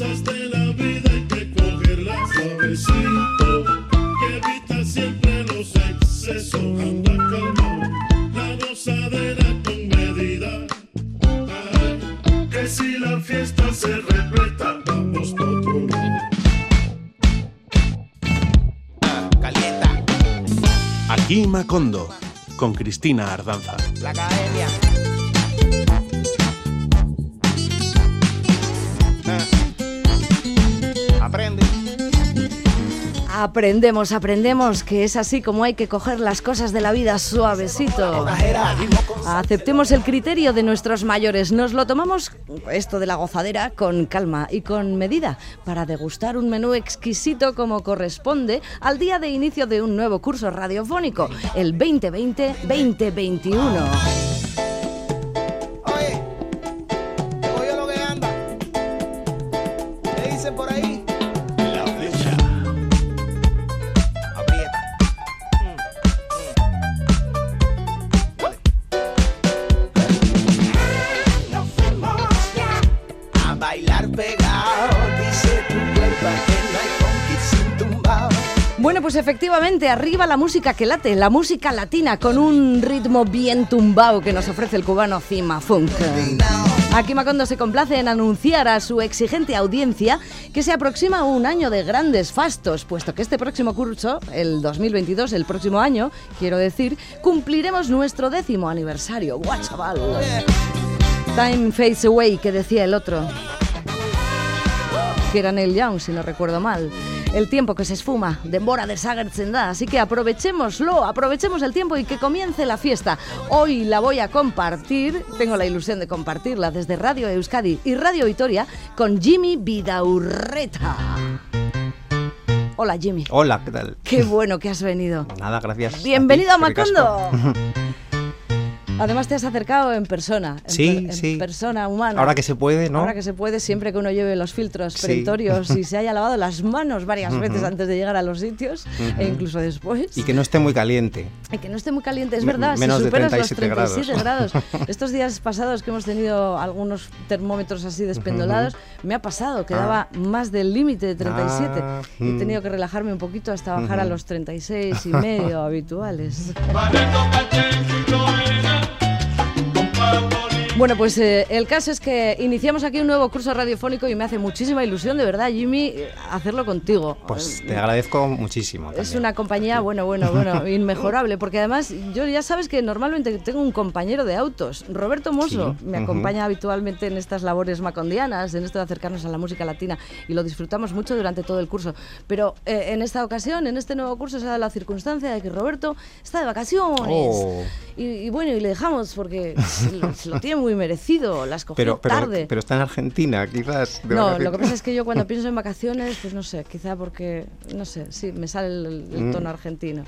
cosas de la vida hay que cogerlas suavecito. Que evita siempre los excesos. Anda calmado, la gozadera con medida. Ay, que si la fiesta se repleta, vamos por otro lado. Calienta Aquí Macondo, con Cristina Ardanza. la academia. Aprendemos, aprendemos que es así como hay que coger las cosas de la vida suavecito. Aceptemos el criterio de nuestros mayores. Nos lo tomamos, esto de la gozadera, con calma y con medida, para degustar un menú exquisito como corresponde al día de inicio de un nuevo curso radiofónico, el 2020-2021. Efectivamente, arriba la música que late, la música latina con un ritmo bien tumbao que nos ofrece el cubano Cima Funk. Aquí Macondo se complace en anunciar a su exigente audiencia que se aproxima un año de grandes fastos, puesto que este próximo curso, el 2022, el próximo año, quiero decir, cumpliremos nuestro décimo aniversario. ¡Guau, chaval! Time fades away, que decía el otro. Que era Neil Young, si no recuerdo mal. El tiempo que se esfuma, demora de Sagertsenda, así que aprovechémoslo, aprovechemos el tiempo y que comience la fiesta. Hoy la voy a compartir, tengo la ilusión de compartirla desde Radio Euskadi y Radio Vitoria con Jimmy Vidaurreta. Hola Jimmy, Hola, ¿qué tal? qué bueno que has venido. Nada, gracias. Bienvenido a ti, ricasco. Macondo. Además te has acercado en persona, en, Sí, per- en sí. persona humana. Ahora que se puede, ¿no? Ahora que se puede, siempre que uno lleve los filtros Sí. perentorios y se haya lavado las manos varias veces antes de llegar a los sitios e incluso después. Y que no esté muy caliente. Y que no esté muy caliente, es Me- verdad, menos si de superas 37 los 37 grados. grados. Estos días pasados que hemos tenido algunos termómetros así despendolados, me ha pasado que daba más del límite de 37 Ah, y he mm. tenido que relajarme un poquito hasta bajar a los 36 y medio habituales. Bueno, pues eh, el caso es que iniciamos aquí un nuevo curso radiofónico y me hace muchísima ilusión, de verdad, Jimmy, eh, hacerlo contigo. Pues te agradezco muchísimo. Es también. una compañía, bueno, bueno, bueno, inmejorable, porque además yo ya sabes que normalmente tengo un compañero de autos, Roberto Mosso, Sí, me acompaña habitualmente en estas labores macondianas, en esto de acercarnos a la música latina y lo disfrutamos mucho durante todo el curso. Pero eh, en esta ocasión, en este nuevo curso, se da la circunstancia de que Roberto está de vacaciones. Oh. Y, y bueno, y le dejamos porque se lo, se lo tiene muy merecido, las cogió Pero, pero, tarde. pero está en Argentina, quizás. de No, vacaciones. lo que pasa es que yo cuando pienso en vacaciones, pues no sé, quizá porque, no sé, sí, me sale el, el Mm. tono argentino.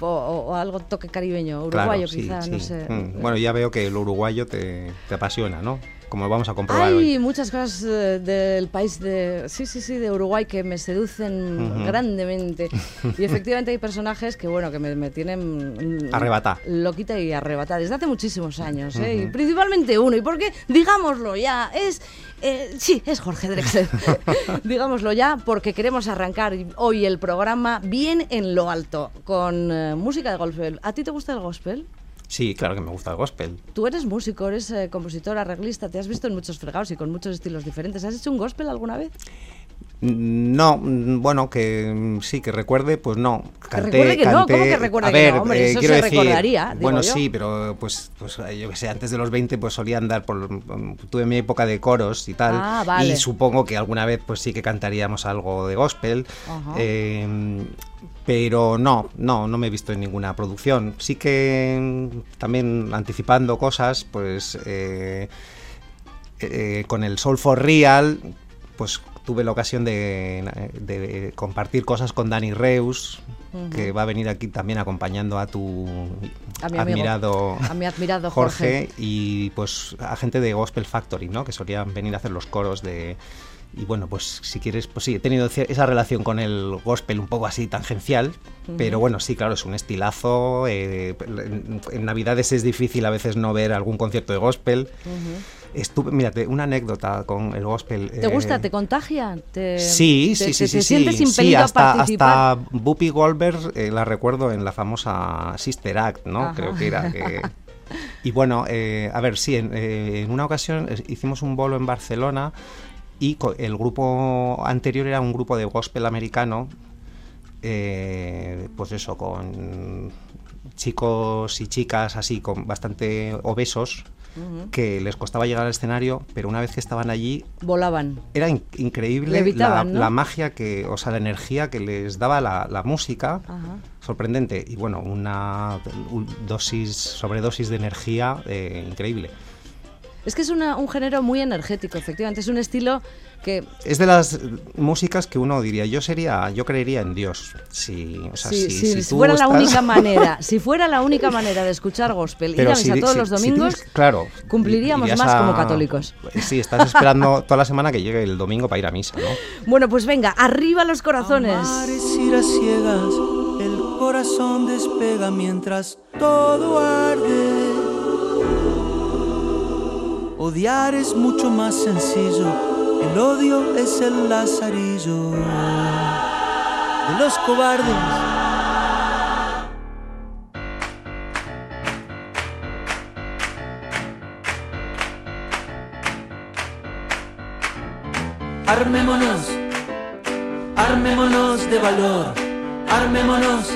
O, o- o algo toque caribeño, Claro, uruguayo sí, quizá, no sé. Mm, Bueno, ya veo que lo uruguayo te, te apasiona, ¿no? Como vamos a comprobar Hay hoy. muchas cosas eh, del país de, sí, sí, sí, de Uruguay que me seducen grandemente. Y efectivamente hay personajes que, bueno, que me, me tienen mm, Arrebatá. Loquita y arrebatada desde hace muchísimos años, ¿eh? Y principalmente uno. ¿Y por qué? Digámoslo ya, es... eh, sí, es Jorge Drexler. Digámoslo ya, porque queremos arrancar hoy el programa bien en lo alto, con eh, música de gospel. ¿A ti te gusta el gospel? Sí, claro que me gusta el gospel. Tú eres músico, eres eh, compositor, arreglista, te has visto en muchos fregados y con muchos estilos diferentes. ¿Has hecho un gospel alguna vez? No, mm, bueno, que mm, sí, que recuerde, pues no. Canté, recuerde que no, ¿cómo que recuerde a que ver, no? Hombre, eh, eso quiero se decir, recordaría, digo Bueno, yo. sí, pero pues, pues eh, yo que sé, antes de los 20 pues solía andar por... mm, Tuve mi época de coros y tal. Ah, vale. Y supongo que alguna vez pues sí que cantaríamos algo de gospel. Ajá. eh, pero no, no, no me he visto en ninguna producción. Sí que también anticipando cosas, pues... eh, con el Soul for Real, pues tuve la ocasión de, de compartir cosas con Dani Reus, que va a venir aquí también acompañando a tu A mi amigo, admirado, a mi admirado Jorge. Jorge, y pues a gente de Gospel Factory, ¿no? Que solían venir a hacer los coros de... Y bueno, pues si quieres, pues sí, he tenido esa relación con el gospel un poco así tangencial, pero bueno, sí, claro, es un estilazo. eh, en, en Navidades es difícil a veces no ver algún concierto de gospel. Estuve, mírate, una anécdota con el gospel. ¿Te eh, gusta? ¿Te contagia? ¿Te, Sí, sí, sí, te- sí, te sí. sientes Sí, impelido hasta, a hasta Whoopi Goldberg eh, la recuerdo en la famosa Sister Act, ¿no? Ajá. Creo que era. que- Y bueno, eh, a ver, sí, en, eh, en una ocasión eh, hicimos un bolo en Barcelona y el grupo anterior era un grupo de gospel americano, eh, pues eso, con chicos y chicas así, con bastante obesos, que les costaba llegar al escenario, pero una vez que estaban allí Volaban. era in- increíble Levitaban, la, ¿no? la magia que, o sea, la energía que les daba la, la música, sorprendente y bueno, una un- dosis, sobredosis de energía eh, increíble. Es que es una- un género muy energético, efectivamente. Es un estilo que Es de las músicas que uno diría, yo sería, yo creería en Dios, si, o sea, si, si, si fuera la única manera, si fuera la única manera de escuchar gospel, ir a misa todos si- los si domingos, tienes- claro, cumpliríamos más a- como católicos. Sí, estás esperando toda la semana que llegue el domingo para ir a misa, ¿no? Bueno, pues venga, arriba los corazones. Amar es ir a ciegas, el corazón despega mientras todo arde. Odiar es mucho más sencillo, el odio es el lazarillo de los cobardes. Armémonos, armémonos de valor, armémonos,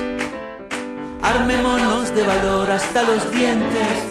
armémonos de valor hasta los dientes.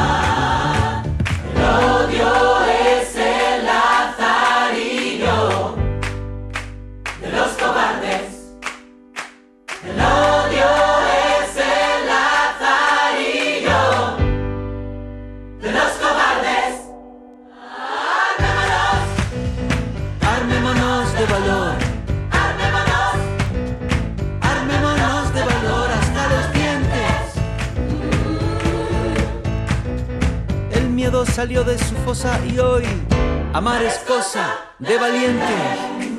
Y hoy amar es cosa de valientes.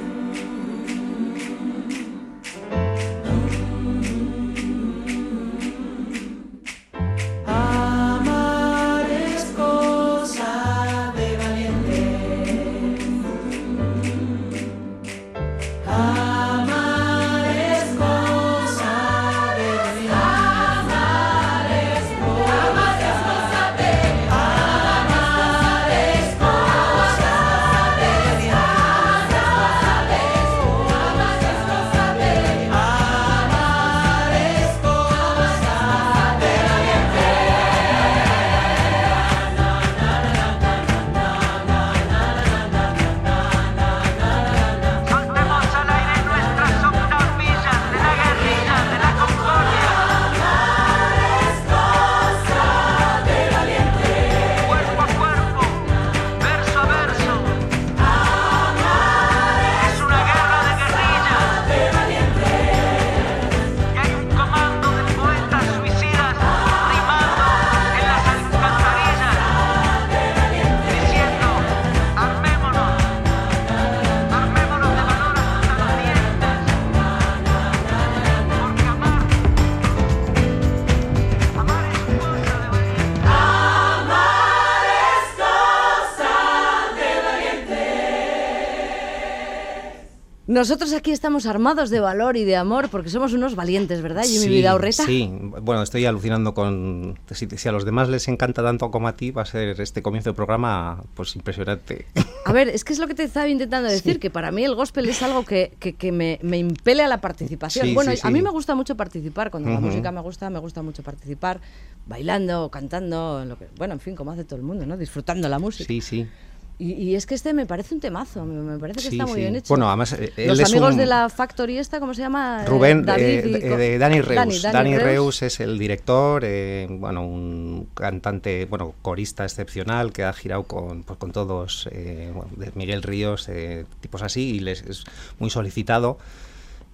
Nosotros aquí estamos armados de valor y de amor porque somos unos valientes, ¿verdad? Y mi vida horreta. Sí, bueno, estoy alucinando con. Si, si, a los demás les encanta tanto como a ti, va a ser este comienzo de programa pues impresionante. A ver, es que es lo que te estaba intentando decir, sí. que para mí el gospel es algo que, que, que me, me, impele a la participación. Sí, bueno, sí, a mí me gusta mucho participar, cuando Uh la música me gusta, me gusta mucho participar, bailando, cantando, en lo que, bueno, en fin, como hace todo el mundo, ¿no? Disfrutando la música. Sí, sí. Y, y, es que este me parece un temazo, me, parece que sí, está muy sí. bien hecho. Bueno, además, eh, Los amigos un... de la Factory esta, ¿cómo se llama? Rubén, David eh, de, Dani Reus. Dani, Dani, Dani Reus. Reus. es el director, eh, bueno, un cantante, bueno, corista excepcional que ha girado con, pues, con todos, eh, bueno, Miguel Ríos, eh, tipos así, y les es muy solicitado.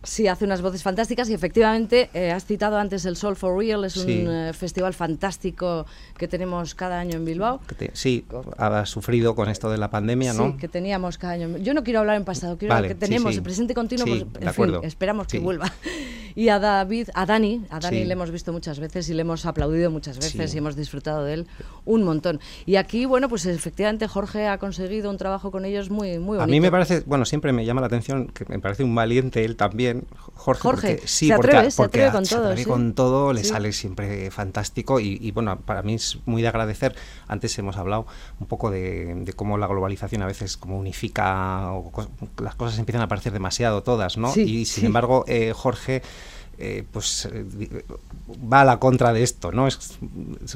Sí, hace unas voces fantásticas y efectivamente eh, has citado antes el Soul for Real, es Sí. un eh, festival fantástico que tenemos cada año en Bilbao. Te- sí, ha sufrido con esto de la pandemia, ¿no? Sí, que teníamos cada año. Yo no quiero hablar en pasado, quiero Vale, que tenemos sí. el presente continuo, pues, de en fin, acuerdo. esperamos que vuelva. Y a David, a Dani, a Dani Sí. le hemos visto muchas veces y le hemos aplaudido muchas veces Sí. y hemos disfrutado de él un montón. Y aquí, bueno, pues efectivamente Jorge ha conseguido un trabajo con ellos muy, muy bonito. A mí me parece, bueno, siempre me llama la atención que me parece un valiente él también, Jorge. Jorge, porque, sí, se porque, atreve, se porque atreve con se todo, atreve sí. con todo, le sale siempre fantástico y, y, bueno, para mí es muy de agradecer. Antes hemos hablado un poco de, de cómo la globalización a veces como unifica, o cos- las cosas empiezan a parecer demasiado todas, ¿no? Y sin embargo, eh, Jorge eh, pues eh, va a la contra de esto, ¿no? Es,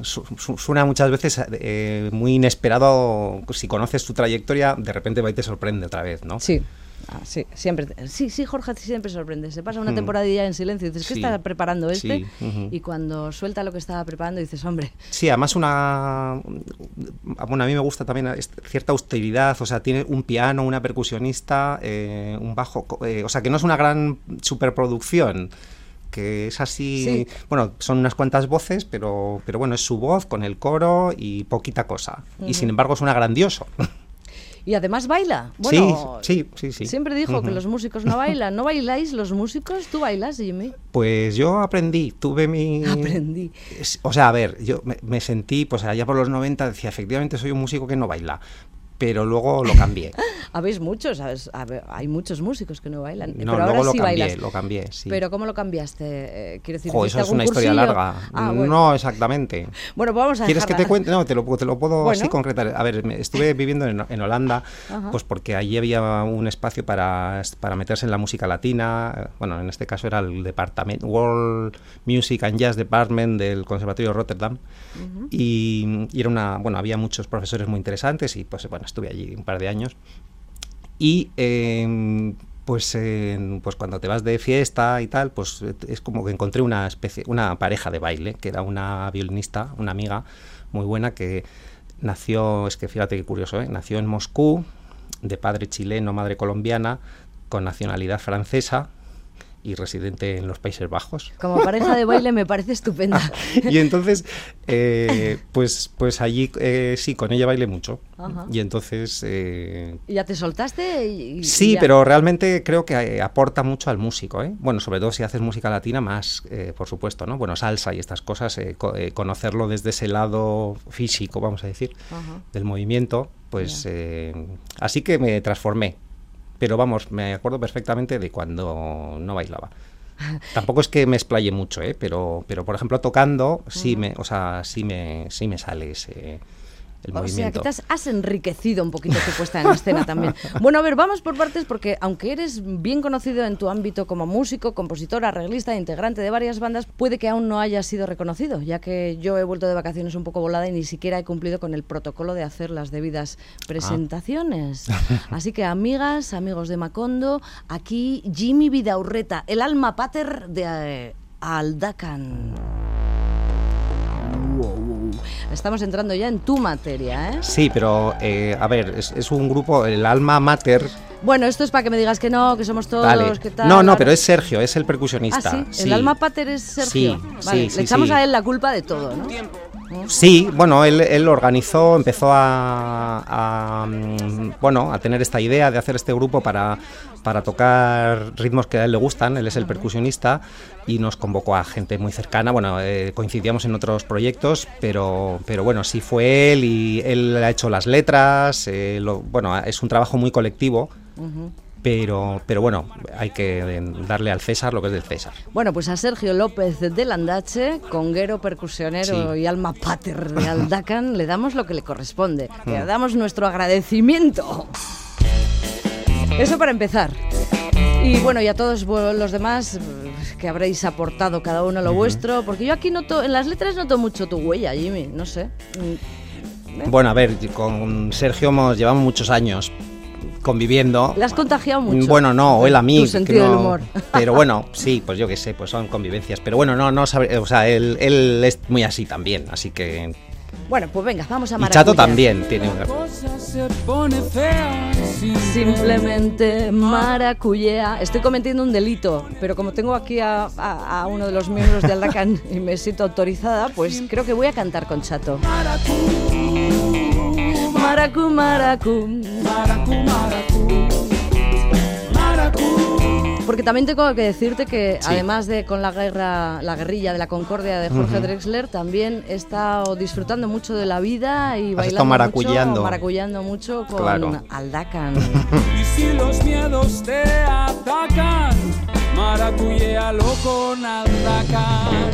su- su- suena muchas veces eh, muy inesperado. Si conoces tu trayectoria, de repente va y te sorprende otra vez, ¿no? Sí. Ah, sí, siempre. Sí, sí, Jorge siempre sorprende. Se pasa una Mm. temporadilla en silencio y dices, ¿qué Sí, está preparando este? sí. Y cuando suelta lo que estaba preparando dices, hombre, Sí, además una... Bueno, a mí me gusta también cierta austeridad, o sea, tiene un piano, una percusionista, eh, un bajo, eh, o sea, que no es una gran superproducción, que es así, Sí. bueno, son unas cuantas voces, pero, pero bueno, es su voz con el coro y poquita cosa. Y sin embargo suena grandioso. Y además baila. Bueno, sí, sí, sí, sí. Siempre dijo que los músicos no bailan. ¿No bailáis los músicos? ¿Tú bailas, Jimmy? Pues yo aprendí, tuve mi... Aprendí. O sea, a ver, yo me, me sentí, pues allá por los 90 decía, efectivamente soy un músico que no baila, pero luego lo cambié. Habéis muchos, hay muchos músicos que no bailan. No, pero luego ahora lo sí cambié, bailas. lo cambié, sí. Pero ¿cómo lo cambiaste? Eh, quiero decir, Jo, ¿hiciste eso es una historia larga. Ah, bueno. No exactamente. Bueno, vamos a ¿Quieres que te cuente? No, te lo, te lo puedo Bueno. así concretar. A ver, estuve viviendo en, en Holanda, Ajá. pues porque allí había un espacio para, para meterse en la música latina. eh, Bueno, en este caso era el departamento World Music and Jazz Department del Conservatorio de Rotterdam. y, y era una, bueno, había muchos profesores muy interesantes y pues bueno, estuve allí un par de años. Y eh, pues, pues cuando te vas de fiesta y tal, pues es como que encontré una especie, una pareja de baile, que era una violinista, una amiga muy buena que nació, es que fíjate qué curioso, ¿eh? nació en Moscú, de padre chileno, madre colombiana, con nacionalidad francesa y residente en los Países Bajos. Como pareja de baile me parece estupenda. y entonces, eh, pues, pues allí eh, sí, con ella bailé mucho. Ajá. Y entonces, eh, ¿Y ¿Ya te soltaste? Y, y sí, ya? pero realmente creo que eh, aporta mucho al músico. ¿eh? Bueno, sobre todo si haces música latina, más, eh, por supuesto, ¿no? Bueno, salsa y estas cosas, co- conocerlo desde ese lado físico, vamos a decir, Ajá. del movimiento, pues así que me transformé. Pero vamos, me acuerdo perfectamente de cuando no bailaba. Tampoco es que me explaye mucho, ¿eh? pero, pero por ejemplo tocando sí me, o sea, sí me, sí me sale ese el O sea, que te has, enriquecido un poquito tu puesta en escena también. Bueno, a ver, vamos por partes porque aunque eres bien conocido en tu ámbito como músico, compositor, arreglista, integrante de varias bandas, puede que aún no hayas sido reconocido, ya que yo he vuelto de vacaciones un poco volada y ni siquiera he cumplido con el protocolo de hacer las debidas presentaciones. Así que amigas, amigos de Macondo, aquí Jimmy Vidaurreta, el alma pater de eh, Aldacan. Estamos entrando ya en tu materia, ¿eh? Sí, pero eh, a ver, es, es un grupo, el alma mater. Bueno, esto es para que me digas que no, que somos todos, Vale. que tal. No, no, pero es Sergio, es el Ah, percusionista. sí, el alma pater es Sergio. Sí, vale, sí, sí, le echamos sí. a él la culpa de todo, ¿no? Sí, bueno, él, organizó, empezó a, mm, bueno, a tener esta idea de hacer este grupo para, para tocar ritmos que a él le gustan, él es el percusionista y nos convocó a gente muy cercana, bueno, eh, coincidíamos en otros proyectos, pero, pero bueno, sí fue él y él ha hecho las letras, eh, bueno, es un trabajo muy colectivo. Pero, pero bueno, hay que eh, darle al César lo que es del César. Bueno, pues a Sergio López de Landache, conguero, percusionero Sí. y alma pater de Aldacan, le damos lo que le corresponde. Le damos nuestro agradecimiento. Eso para empezar. Y bueno, y a todos los demás eh, que habréis aportado cada uno lo vuestro, porque yo aquí noto, en las letras noto mucho tu huella, Jimmy, no sé. Mm, Bueno, a ver, con Sergio hemos, llevamos muchos años conviviendo. Le has contagiado mucho. Bueno, no, o él a mí. Tu que sentido del humor. Pero bueno, sí, pues yo qué sé, pues son convivencias. Pero bueno, no, no sabe, o sea, él, él es muy así también, así que. Bueno, pues venga, vamos a Y Maracuya. Chato también tiene una. Simplemente maracuyea. Estoy cometiendo un delito, pero como tengo aquí a, a- a uno de los miembros de Aldacan y me siento autorizada, pues creo que voy a cantar con Chato. Maracu. Maracú, maracú. Maracú. Porque también tengo que decirte que Sí. además de con la guerra, la guerrilla de la Concordia de Jorge Drexler, también he estado disfrutando mucho de la vida y Has bailando estado maracullando. mucho, maracullando mucho con Claro. Aldacan. Y si los miedos te atacan, maracuyéalo con aldacan.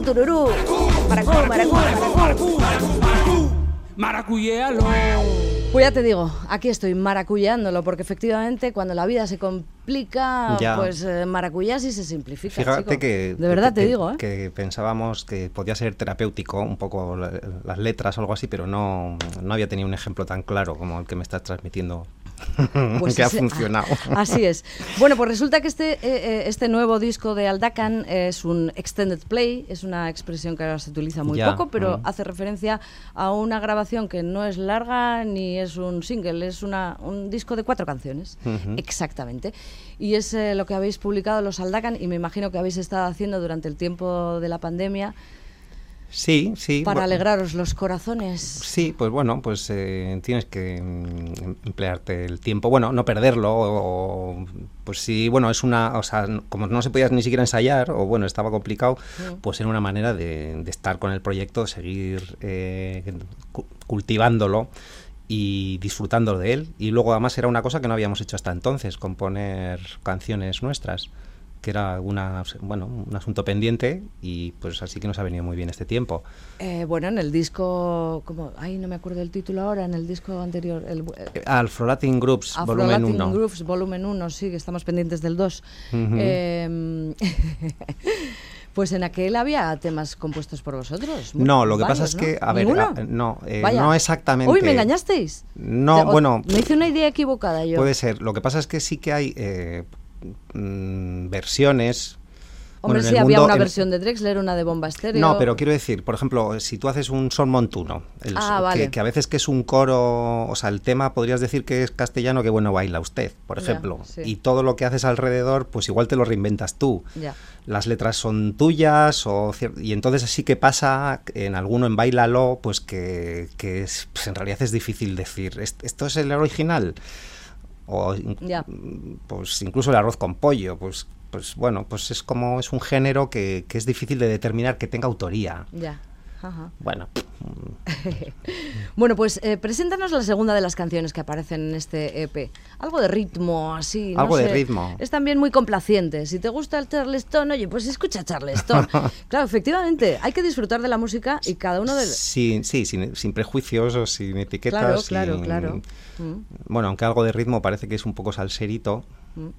Maracu, tururú. Maracu, maracu, maracu. Maracuyelo. Pues ya te digo, aquí estoy maracuyándolo, porque efectivamente cuando la vida se complica, Ya. pues eh, maracuyá sí se simplifica. Fíjate chico. que. De verdad que- te digo, ¿eh? Que pensábamos que podía ser terapéutico un poco la- las letras o algo así, pero no, no había tenido un ejemplo tan claro como el que me estás transmitiendo. Pues que ha ese- funcionado. Así es. Bueno, pues resulta que este, eh, eh, este nuevo disco de Aldacan es un extended play, es una expresión que ahora se utiliza muy Ya, poco, pero mm. hace referencia a una grabación que no es larga ni es un single, es una, un disco de cuatro canciones, exactamente. Y es eh, lo que habéis publicado los Aldacan y me imagino que habéis estado haciendo durante el tiempo de la pandemia Sí, sí. para alegraros los corazones. Sí, pues bueno, pues eh, tienes que mm, emplearte el tiempo, bueno, no perderlo, o, o, pues sí, bueno, es una, o sea, como no se podía ni siquiera ensayar, o bueno, estaba complicado, pues era una manera de, de estar con el proyecto, seguir eh, cu- cultivándolo y disfrutando de él, y luego además era una cosa que no habíamos hecho hasta entonces, componer canciones nuestras. Que era una, bueno, un asunto pendiente y pues así que nos ha venido muy bien este tiempo. Eh, bueno, en el disco, como, ay, no me acuerdo del título ahora, en el disco anterior, el, Eh, Afro-Latin Groups, volumen Afro-Latin 1. Grooves, volumen 1, sí, que estamos pendientes del 2. Eh, pues en aquel había temas compuestos por vosotros. No, lo que pasa es que, ¿no? a ver, no, eh, no exactamente. Uy, ¿me engañasteis? No, O- bueno, Me hice una idea equivocada yo. puede ser. Lo que pasa es que sí que hay eh, mm, versiones. Hombre, bueno, en sí, había mundo- una en- versión de Drexler, una de Bomba Estéreo. No, pero quiero decir, por ejemplo, si tú haces un son montuno, el Ah, que- vale. que, a veces que es un coro, o sea, el tema podrías decir que es castellano, que bueno baila usted, por Ya, ejemplo, sí. y todo lo que haces alrededor, pues igual te lo reinventas tú. Ya. Las letras son tuyas, o y entonces sí que pasa en alguno en Bailalo, pues que, que es, pues en realidad es difícil decir, "¿Est- ¿esto es el original? O pues incluso el arroz con pollo, pues pues bueno, pues es como es un género que, que es difícil de determinar que tenga autoría. Ya. Ajá. Bueno, Bueno, pues eh, preséntanos la segunda de las canciones que aparecen en este EP. Algo de ritmo, así. no Algo de sé. ritmo. Es también muy complaciente. Si te gusta el Charleston, oye, pues escucha Charleston. claro, efectivamente, hay que disfrutar de la música y cada uno de. sí, sí, sin, sin prejuicios o sin etiquetas. Claro, claro, sin- claro. Mm. Bueno, aunque algo de ritmo parece que es un poco salserito,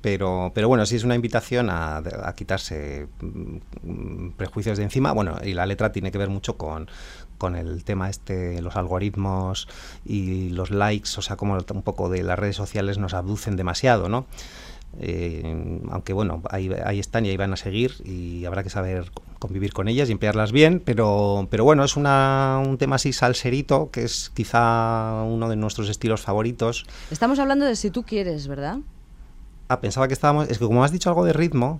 pero, pero bueno, sí es una invitación a, a quitarse mm, prejuicios de encima. Bueno, y la letra tiene que ver mucho con, con el tema este, los algoritmos y los likes, o sea, como un poco de las redes sociales nos abducen demasiado, ¿no? Eh, aunque bueno, ahí, ahí están y ahí van a seguir y habrá que saber convivir con ellas y emplearlas bien, pero, pero bueno, es una, un tema así salserito, que es quizá uno de nuestros estilos favoritos. Estamos hablando de si tú quieres, ¿verdad? Ah, pensaba que estábamos, es que como has dicho algo de ritmo,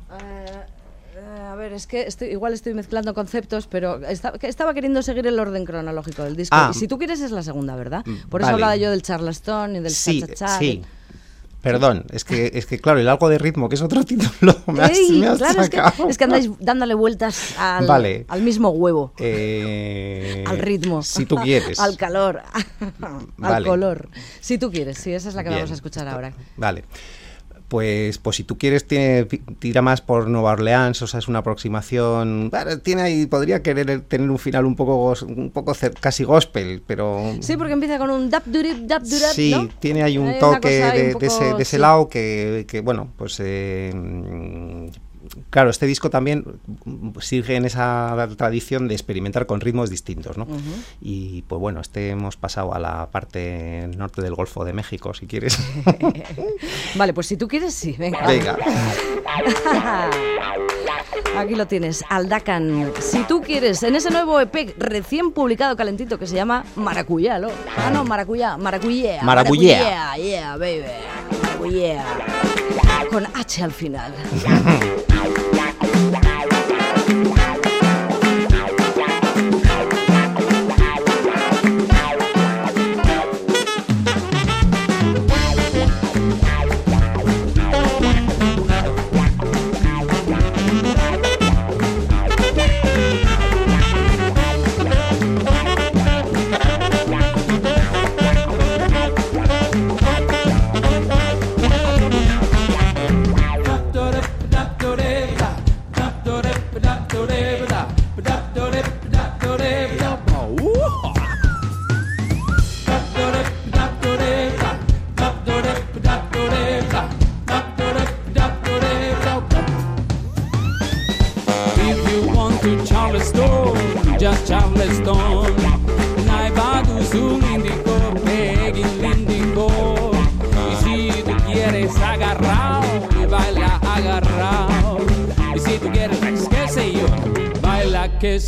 Eh, a ver, es que estoy, igual estoy mezclando conceptos, pero que estaba queriendo seguir el orden cronológico del disco. Ah. y si tú quieres es la segunda, ¿verdad? Mm, Por eso vale. hablaba yo del Charleston y del sí, cha-cha-cha. sí. Perdón, es que, es que claro, el algo de ritmo, que es otro título, me has, Ey, me has claro, es que, es que andáis dándole vueltas al, Vale. al mismo huevo. Eh, al ritmo. Si tú quieres. al calor. al color. Si tú quieres, sí, esa es la que Bien. vamos a escuchar ahora. Vale. Pues, pues si tú quieres, tiene, tira más por Nueva Orleans, o sea, es una aproximación. bueno, tiene ahí, podría querer tener un final un poco, un poco casi gospel, pero. Sí, porque empieza con un dap durip, dap durap, Sí, ¿no? tiene ahí un Hay toque ahí de, ese, de ese sí. lado que, que, bueno, pues eh, claro, este disco también mm, sigue en esa tradición de experimentar con ritmos distintos, ¿no? Y pues bueno, este hemos pasado a la parte norte del Golfo de México, si quieres. Vale, pues si tú quieres, sí, venga. Venga. Aquí lo tienes, Aldacan. Si tú quieres, en ese nuevo EP recién publicado calentito que se llama Maracuyá, ¿lo? Ah, no, Maracuyá, Maracuyá. Maracuyá. Maracuyá, yeah, baby. Maracuyá. Con H al final.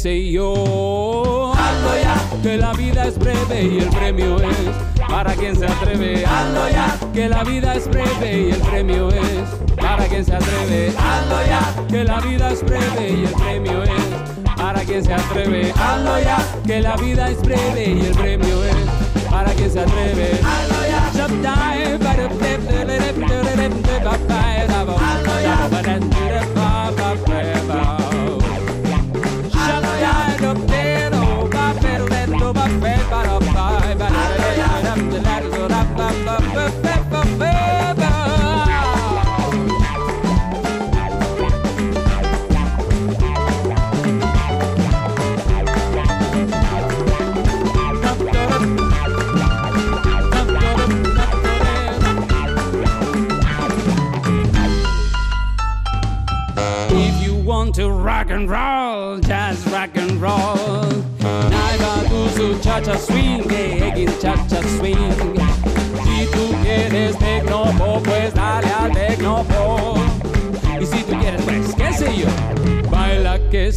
yo. Hazlo ya, que la vida es breve y el premio es para quien se atreve. Hazlo ya, que la vida es breve y el premio es para quien se atreve. Hazlo ya, que la vida es breve y el premio es para quien se atreve. Hazlo ya, que la vida es breve y el premio es para quien se atreve. Hazlo ya.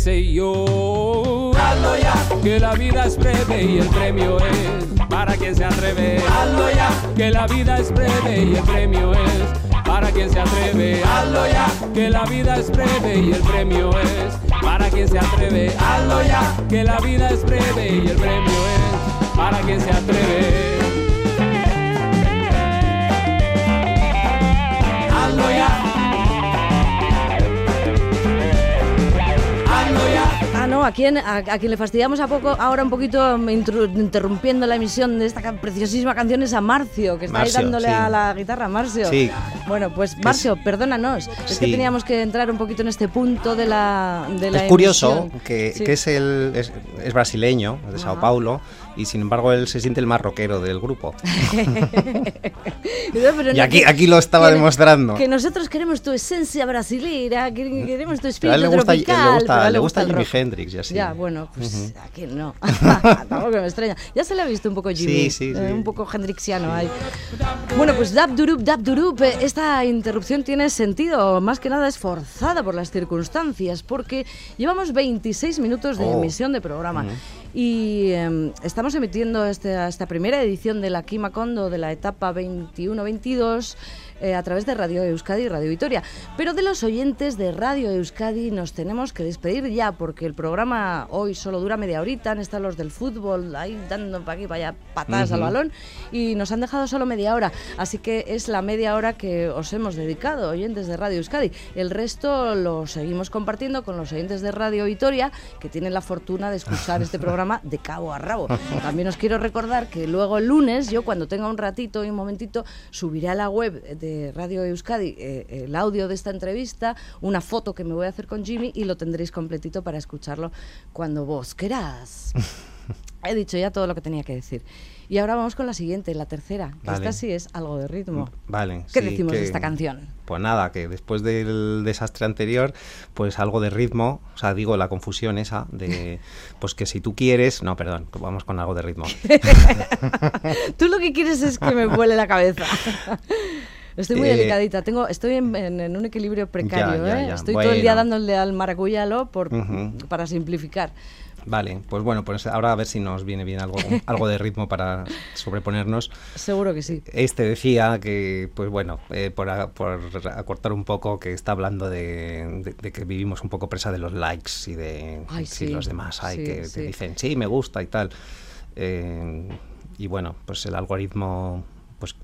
Hazlo ya, que la vida es breve y el premio es para quien se atreve. Hazlo ya, que la vida es breve y el premio es para quien se atreve. Hazlo ya, que la vida es breve y el premio es para quien se atreve. Hazlo ya, que la vida es breve y el premio es para quien se atreve. A quien, a, a quien le fastidiamos a poco, ahora un poquito intru- interrumpiendo la emisión de esta preciosísima canción es a Marcio, que está Marcio, ahí dándole sí. a la guitarra, Marcio. Sí. Bueno, pues Marcio, perdónanos, es que teníamos que entrar un poquito en este punto de la de la Es curioso que, es, el, es, es brasileño, de Sao. Paulo, y sin embargo él se siente el más rockero del grupo. Pero Y no, aquí, aquí lo estaba que- demostrando. Que nosotros queremos tu esencia brasileira, que queremos tu Pero espíritu a él le gusta, tropical. le gusta, le gusta Jimi. Hendrix y así. Ya, bueno, pues a quién no. Tampoco me extraña. Ya se le ha visto un poco Jimmy. Sí, sí, sí. eh, un poco hendrixiano ahí. Bueno, pues Dab Durup, Dab Durup, eh, esta interrupción tiene sentido. Más que nada es forzada por las circunstancias, porque llevamos 26 minutos de Oh. emisión de programa. Y eh, estamos emitiendo este- esta primera edición de la Kima Kondo de la etapa 21-22 eh, a través de Radio Euskadi y Radio Vitoria. Pero de los oyentes de Radio Euskadi nos tenemos que despedir ya porque el programa hoy solo dura media horita. Han estado los del fútbol ahí dando para aquí, para allá patadas al balón y nos han dejado solo media hora. Así que es la media hora que os hemos dedicado, oyentes de Radio Euskadi. El resto lo seguimos compartiendo con los oyentes de Radio Vitoria que tienen la fortuna de escuchar este programa de cabo a rabo. También os quiero recordar que luego el lunes, yo cuando tenga un ratito y un momentito, subiré a la web de Radio Euskadi eh, el audio de esta entrevista, una foto que me voy a hacer con Jimmy y lo tendréis completito para escucharlo cuando vos querás. He dicho ya todo lo que tenía que decir. Y ahora vamos con la siguiente, la tercera. que Vale. Esta sí es algo de ritmo. Vale. ¿Qué sí, decimos de que- esta canción? Pues nada, que después del desastre anterior, pues algo de ritmo, o sea, digo la confusión esa de, pues que si tú quieres, no, perdón, vamos con algo de ritmo. Tú lo que quieres es que me vuele la cabeza. Estoy muy Eh, delicadita. Tengo, estoy en, en- en un equilibrio precario. ya, ¿eh? ya. Estoy todo el día Bueno. dándole al maracuyalo por, Ujú. para simplificar. Vale, pues bueno, pues ahora a ver si nos viene bien algo, algo de ritmo para sobreponernos. Seguro que sí. Este decía que, pues bueno, eh, por, a- por acortar un poco, que está hablando de, de- de que vivimos un poco presa de los likes y de Ay, sí, los demás hay sí, que te sí. dicen, sí, me gusta y tal. Eh, y bueno, pues el algoritmo, pues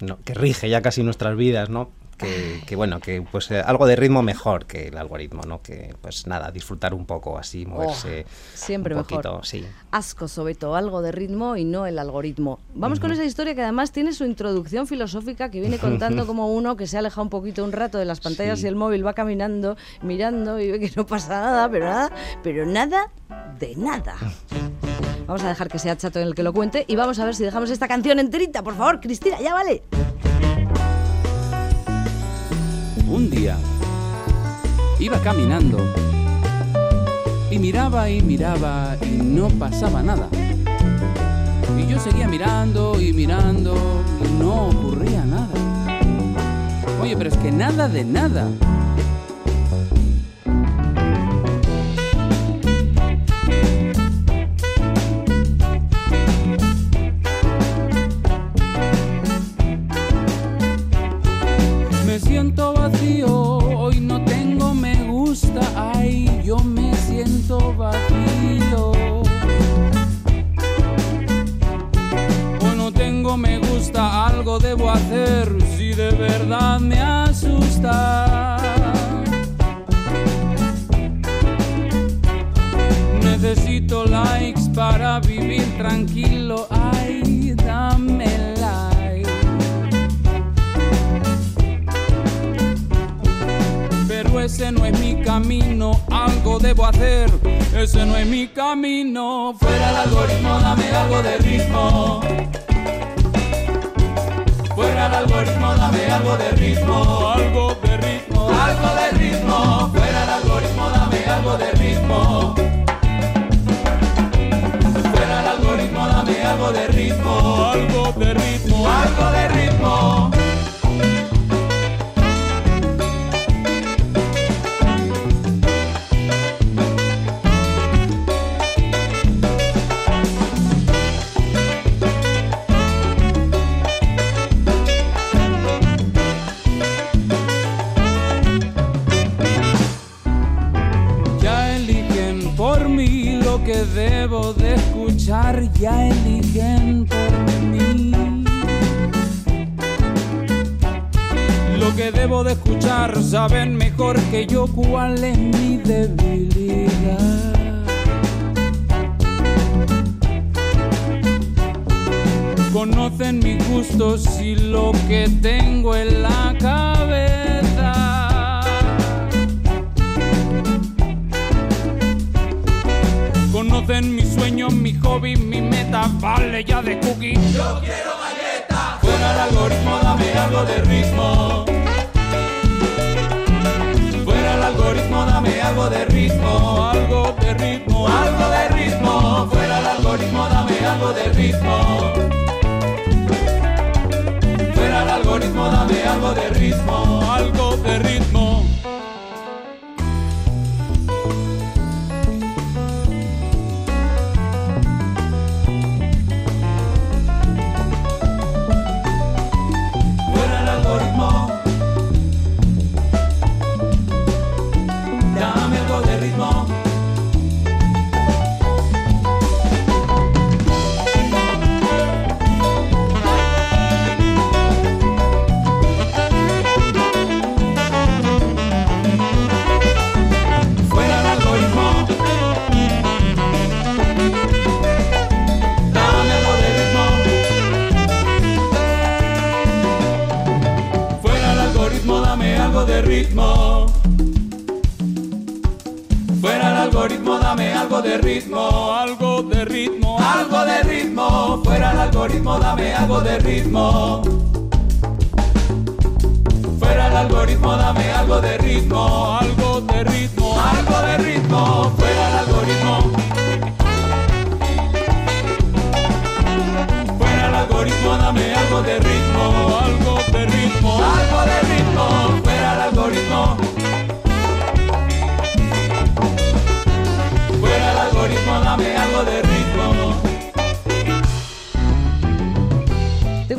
no, que rige ya casi nuestras vidas, ¿no? Que, que bueno, que pues eh, algo de ritmo mejor que el algoritmo, ¿no? Que pues nada, disfrutar un poco así, moverse Oh, siempre un mejor. poquito, sí. Asco, sobre todo, algo de ritmo y no el algoritmo. Vamos con esa historia que además tiene su introducción filosófica que viene contando como uno que se aleja un poquito un rato de las pantallas Sí. y el móvil va caminando, mirando y ve que no pasa nada, pero nada, pero nada de nada. Vamos a dejar que sea chato en el que lo cuente y vamos a ver si dejamos esta canción enterita, por favor, Cristina, ya vale. Un día iba caminando y miraba y miraba y no pasaba nada. Y yo seguía mirando y mirando y no ocurría nada. Oye, pero es que nada de nada. Si de verdad me asusta. Necesito likes para vivir tranquilo, ay, dame like. Pero ese no es mi camino, algo debo hacer, ese no es mi camino. Fuera el algoritmo, dame algo de ritmo. Fuera el algoritmo, dame algo de ritmo. Algo de ritmo. Algo de ritmo. Fuera el algoritmo, dame algo de ritmo. Fuera el algoritmo, dame algo de ritmo. Algo de ritmo. Algo de ritmo. Lo que debo de escuchar saben mejor que yo cuál es mi debilidad. Conocen mis gustos y lo que tengo en la cabeza. Conocen mis sueños, mi hobby, mi meta, vale ya de cookie. Yo quiero galletas. Fuera el algoritmo, dame algo de ritmo. Fuera el algoritmo, dame algo de ritmo, algo de ritmo, algo de ritmo. Fuera el algoritmo, dame algo de ritmo. Fuera el algoritmo, dame algo de ritmo, algo de ritmo. De ritmo, algo de ritmo, algo de ritmo. Fuera el algoritmo, dame algo de ritmo. Fuera el algoritmo, dame algo de ritmo, algo de ritmo, algo de ritmo. Fuera el algoritmo. Fuera el algoritmo, dame algo de ritmo, algo de ritmo, algo de ritmo. Fuera el algoritmo. Dame algo de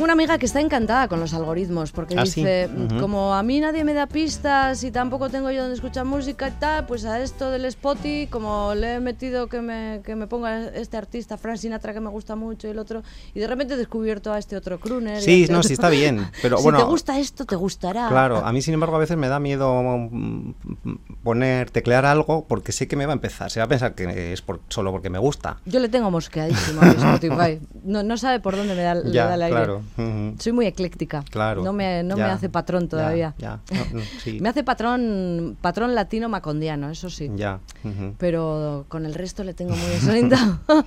Tengo una amiga que está encantada con los algoritmos porque Ah, sí. dice, como a mí nadie me da pistas y tampoco tengo yo donde escuchar música y tal, pues a esto del Spotify, como le he metido que me, que me ponga este artista, Frank Sinatra, que me gusta mucho y el otro, y de repente he descubierto a este otro crooner. Sí, este no, otro. sí está bien, pero si bueno- te gusta esto, te gustará. Claro, a mí sin embargo a veces me da miedo mm, poner, teclear algo porque sé que me va a empezar, se va a pensar que es por- solo porque me gusta. Yo le tengo mosqueadísimo a mi Spotify. No, no sabe por dónde me da, le Ya, da el aire. claro. Soy muy ecléctica. Claro. No me, no me hace patrón todavía. Ya, no, no, sí, Me hace patrón, patrón latino macondiano, eso sí. ya. Pero con el resto le tengo muy desorientado.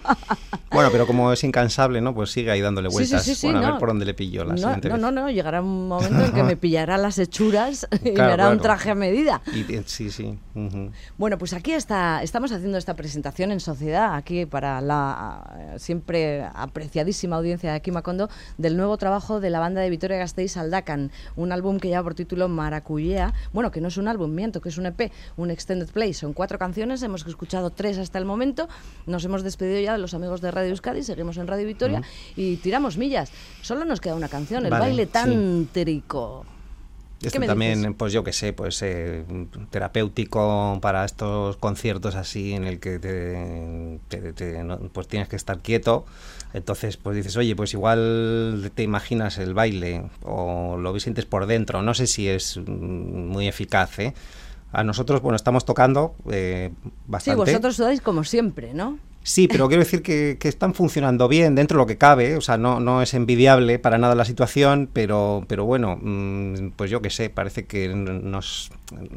Bueno, pero como es incansable, ¿no? Pues sigue ahí dándole vueltas. sí, sí, bueno, a ver por dónde le pillo la no, no, no, no, llegará un momento en que me pillará las hechuras y me Claro, hará un traje a medida. Y, sí, sí. Bueno, pues aquí está, estamos haciendo esta presentación en sociedad, aquí para la eh, siempre apreciadísima audiencia de aquí Macondo, del nuevo trabajo de la banda de Vitoria Gasteiz Aldacan, un álbum que lleva por título Maracuyea, bueno, que no es un álbum, miento, que es un EP, un extended play, son cuatro canciones, hemos escuchado tres hasta el momento, nos hemos despedido ya de los amigos de Radio Euskadi, seguimos en Radio Vitoria y tiramos millas. Solo nos queda una canción, el Vale, baile sí. tántrico. ¿Qué Esto también, dices? pues yo qué sé, pues eh, terapéutico para estos conciertos así en el que te, te- te- no- pues tienes que estar quieto. Entonces, pues dices, oye, pues igual te imaginas el baile o lo sientes por dentro. No sé si es mm, muy eficaz, ¿eh? A nosotros, bueno, estamos tocando eh, Sí, bastante. vosotros sudáis como siempre, ¿no? Sí, pero quiero decir que, que están funcionando bien dentro de lo que cabe, o sea, no, no es envidiable para nada la situación, pero, pero bueno, mm, pues yo qué sé, parece que nos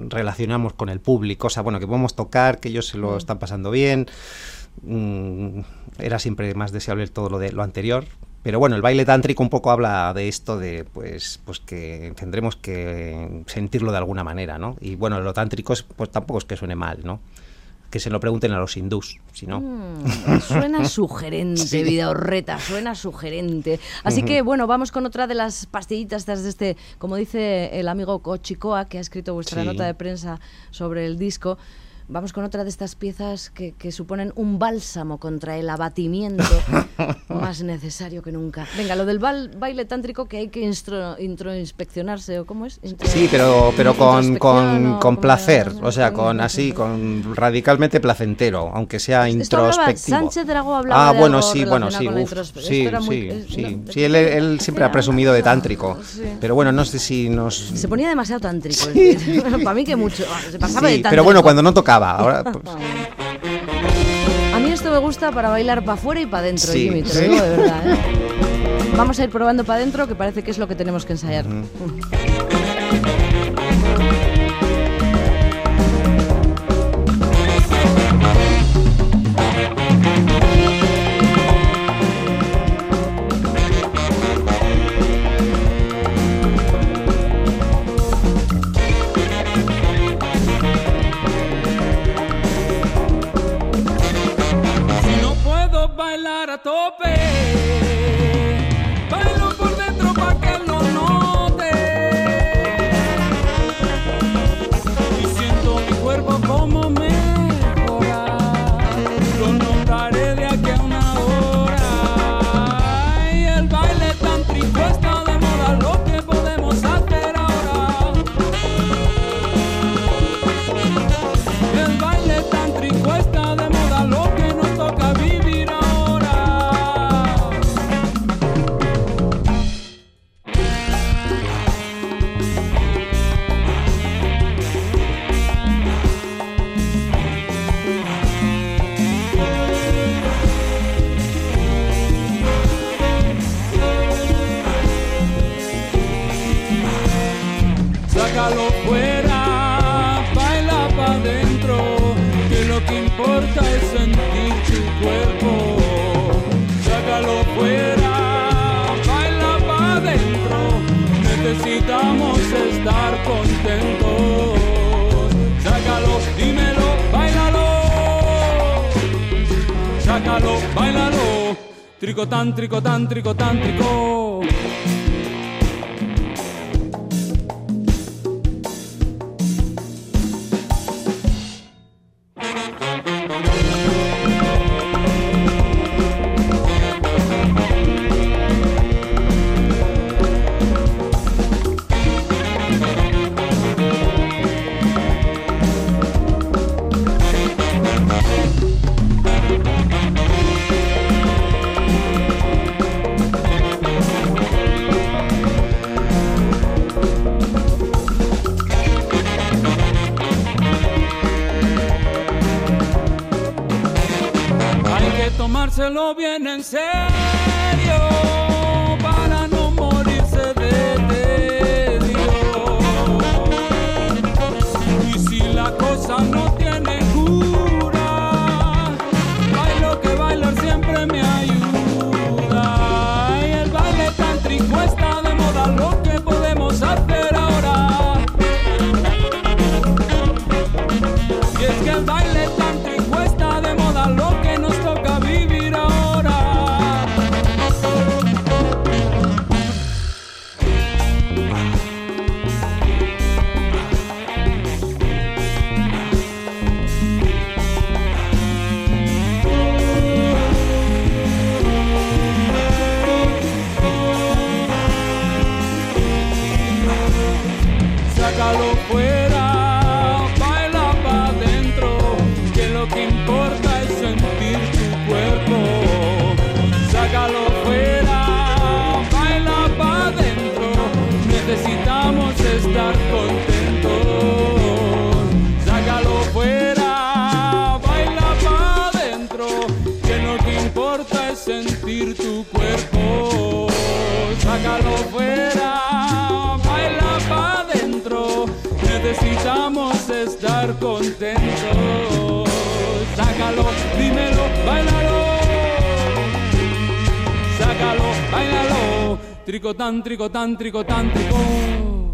relacionamos con el público, o sea, bueno, que podemos tocar, que ellos se lo están pasando bien, mm, era siempre más deseable todo lo de lo anterior. Pero bueno, el baile tántrico un poco habla de esto de pues pues que tendremos que sentirlo de alguna manera, ¿no? Y bueno, lo tántrico es, pues tampoco es que suene mal, ¿no? Que se lo pregunten a los hindús, si no. Mm, suena sugerente, vida horreta, suena sugerente. Así que bueno, vamos con otra de las pastillitas de este, como dice el amigo Cochicoa, que ha escrito vuestra Sí. nota de prensa sobre el disco. Vamos con otra de estas piezas que, que suponen un bálsamo contra el abatimiento más necesario que nunca. Venga, lo del baile tántrico que hay que instro- introinspeccionarse, ¿o cómo es? Intro- Sí, pero, pero con, con, con placer, o sea, con así, con radicalmente placentero, aunque sea Esto hablaba- introspectivo. Sánchez Dragó hablaba Ah, de bueno, algo sí, bueno, sí, uf, sí, era muy- sí, sí, no, sí, él, él siempre ha presumido de tántrico, sí. pero bueno, no sé si nos... Se ponía demasiado tántrico. Para mí que mucho. Se pasaba de Sí, tántrico. pero bueno, cuando no tocaba, ahora... pues, A mí esto me gusta para bailar para afuera y para adentro, Sí. Jimmy, te lo digo de verdad. ¿eh? Vamos a ir probando para adentro, que parece que es lo que tenemos que ensayar. Bailar a tope,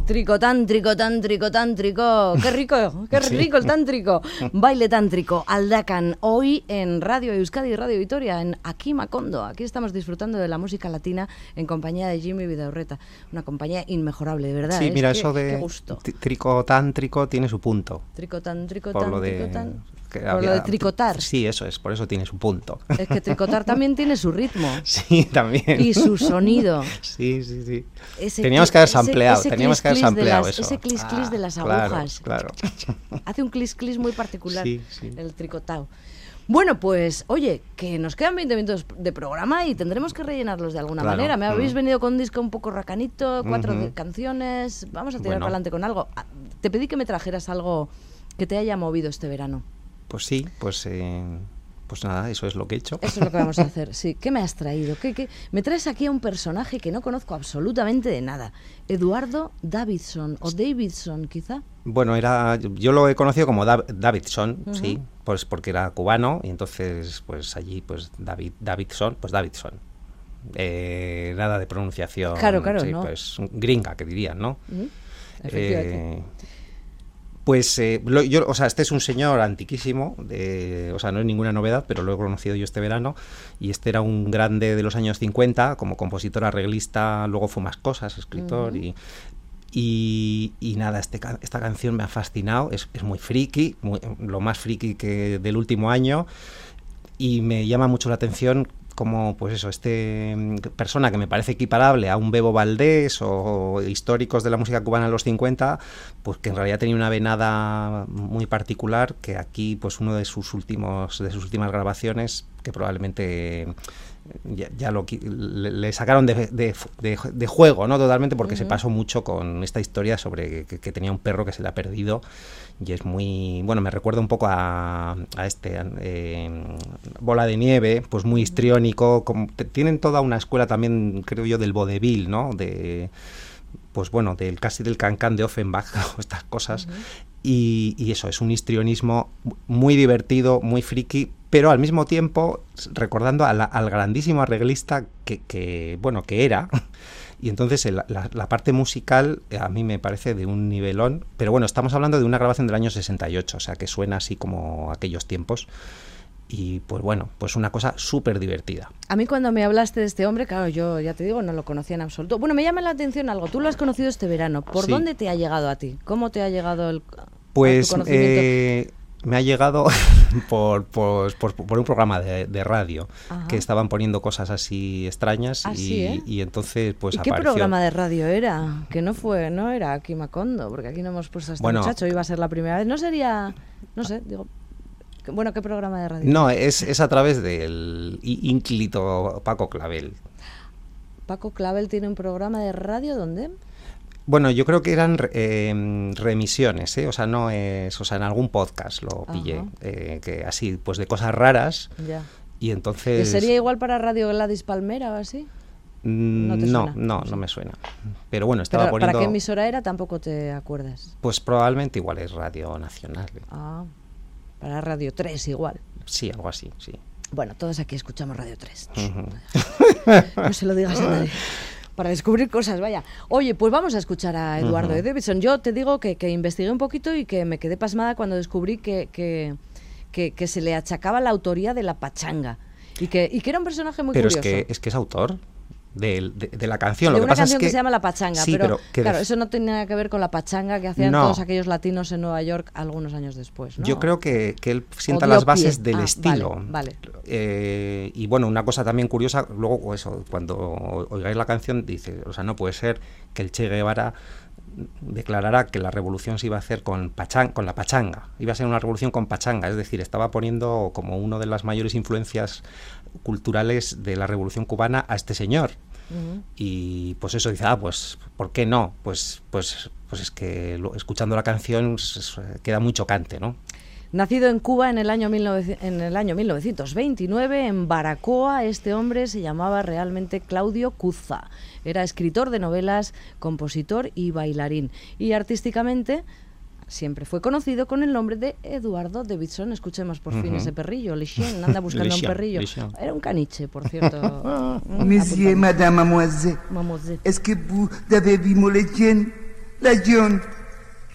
Sácalo, bailalo. Tricotán, tricotán, tricotán, trico. Tricotántrico, tántrico, tántrico. Qué rico, qué rico el tántrico. Baile tántrico, Aldacan. Hoy en Radio Euskadi y Radio Vitoria, en Aquí Macondo. Aquí estamos disfrutando de la música latina en compañía de Jimmy Vidaurreta. Una compañía inmejorable, de verdad. Sí, es mira, eso de gusto. tri- tricotántrico tiene su punto. Lo tántrico, de, tán- que Por había- lo de tricotar. Sí, eso es, por eso tiene su punto. Es que tricotar también tiene su ritmo Sí, también. y su sonido. Sí, sí, sí. Ese teníamos que haber sampleado, ese teníamos que haber sampleado las- eso. ese clis-clis de las claro, agujas. Claro. Hace un clis clis muy particular Sí, sí. el tricotado. Bueno, pues oye, que nos quedan 20 minutos de programa y tendremos que rellenarlos de alguna Claro, manera. Me habéis mm. venido con un disco un poco racanito, cuatro canciones. Vamos a tirar Bueno. para adelante con algo. Ah, Te pedí que me trajeras algo que te haya movido este verano. Pues sí, pues, eh, pues nada, eso es lo que he hecho. Eso es lo que vamos a hacer. Sí, ¿qué me has traído? ¿Qué, qué? Me traes aquí a un personaje que no conozco absolutamente de nada. Eduardo Davidson o Davidson, quizá. Bueno, era yo lo he conocido como Dav- Davidson, sí, pues porque era cubano y entonces pues allí pues David Davidson, pues Davidson. Eh, nada de pronunciación, Claro, claro, sí, ¿no? pues gringa que dirían, ¿no? Eh, pues eh, lo- yo, o sea, este es un señor antiquísimo, de, o sea, no es ninguna novedad, pero lo he conocido yo este verano, y este era un grande de los años 50, como compositor, arreglista, luego fue más cosas, escritor, y, y, y nada, este, esta canción me ha fascinado, es, es muy friki, muy- lo más friki que del último año, y me llama mucho la atención como pues eso este mm, persona que me parece equiparable a un Bebo Valdés o, históricos de la música cubana de los 50 pues que en realidad tenía una venada muy particular que aquí pues uno de sus últimos de sus últimas grabaciones que probablemente eh, ya, ya lo le, le sacaron de, de- de- de juego no totalmente porque se pasó mucho con esta historia sobre que, que tenía un perro que se le ha perdido y es muy bueno me recuerda un poco a, a este eh, bola de nieve pues muy histriónico como, tienen toda una escuela también creo yo del vodevil no de pues bueno del casi del cancán de Offenbach o estas cosas. Y, y eso es un histrionismo muy divertido muy friki pero al mismo tiempo recordando a la- al grandísimo arreglista que, que, bueno que era y entonces el- la, la parte musical eh, a mí me parece de un nivelón, pero bueno, estamos hablando de una grabación del año 68, o sea que suena así como aquellos tiempos. Y pues bueno, pues una cosa súper divertida. A mí cuando me hablaste de este hombre, claro, yo ya te digo, no lo conocía en absoluto. Bueno, me llama la atención algo. Tú lo has conocido este verano. ¿Por Sí. dónde te ha llegado a ti? ¿Cómo te ha llegado el Pues conocimiento? eh, me ha llegado por, por, por- por un programa de, de radio Ajá. que estaban poniendo cosas así extrañas Ah, y, sí, ¿eh? y entonces pues ¿Y qué programa de radio era? Que no fue, no era aquí Macondo, porque aquí no hemos puesto a este Bueno. muchacho, iba a ser la primera vez. No sería, no sé, digo, bueno, ¿qué programa de radio? No, es, es a través del ínclito Paco Clavel. Paco Clavel tiene un programa de radio donde Bueno, yo creo que eran eh, remisiones, ¿eh? o sea, no es, o sea, en algún podcast lo pillé, eh, que así, pues de cosas raras, ya. y entonces... ¿Sería igual para Radio Gladys Palmera o así? Mm, ¿No no, no, no me suena. Pero bueno, estaba Pero, poniendo... ¿Para qué emisora era? Tampoco te acuerdas. Pues probablemente igual es Radio Nacional. ¿eh? Ah, para Radio 3 igual. Sí, algo así, sí. Bueno, todos aquí escuchamos Radio 3. Ujú. No se lo digas a nadie. Para descubrir cosas, vaya. Oye, pues vamos a escuchar a Eduardo. E. Davidson. Yo te digo que, que investigué un poquito y que me quedé pasmada cuando descubrí que, que, que- que se le achacaba la autoría de la pachanga. Y que, y que era un personaje muy Pero es curioso. que, es que es autor de, de la canción. de Lo que una pasa canción es que, que, se llama La Pachanga, Sí, pero, claro, eso no tiene nada que ver con la pachanga que hacían No. todos aquellos latinos en Nueva York algunos años después, ¿no? Yo creo que, que él sienta las bases del Ah, estilo. vale, vale. Eh, y bueno, una cosa también curiosa, luego eso, cuando oigáis la canción, dice, o sea, no puede ser que el Che Guevara declarara que la revolución se iba a hacer con, pachan- con la pachanga, iba a ser una revolución con pachanga, es decir, estaba poniendo como una de las mayores influencias culturales de la revolución cubana a este señor. Y pues eso dice, ah, pues, ¿por qué no? Pues, pues, pues es que lo- escuchando la canción s- s- queda muy chocante, ¿no? Nacido en Cuba en el, año 19 en el año 1929, en Baracoa, este hombre se llamaba realmente Claudio Cuza. Era escritor de novelas, compositor y bailarín. Y artísticamente siempre fue conocido con el nombre de Eduardo Davidson. Escuchemos por fin Ujú. ese perrillo, Lichien, anda buscando Lichien, un perrillo. Lichien. Era un caniche, por cierto. Monsieur, madame, mademoiselle, Mademoiselle. est-ce que vous avez vu mon Etienne Legion.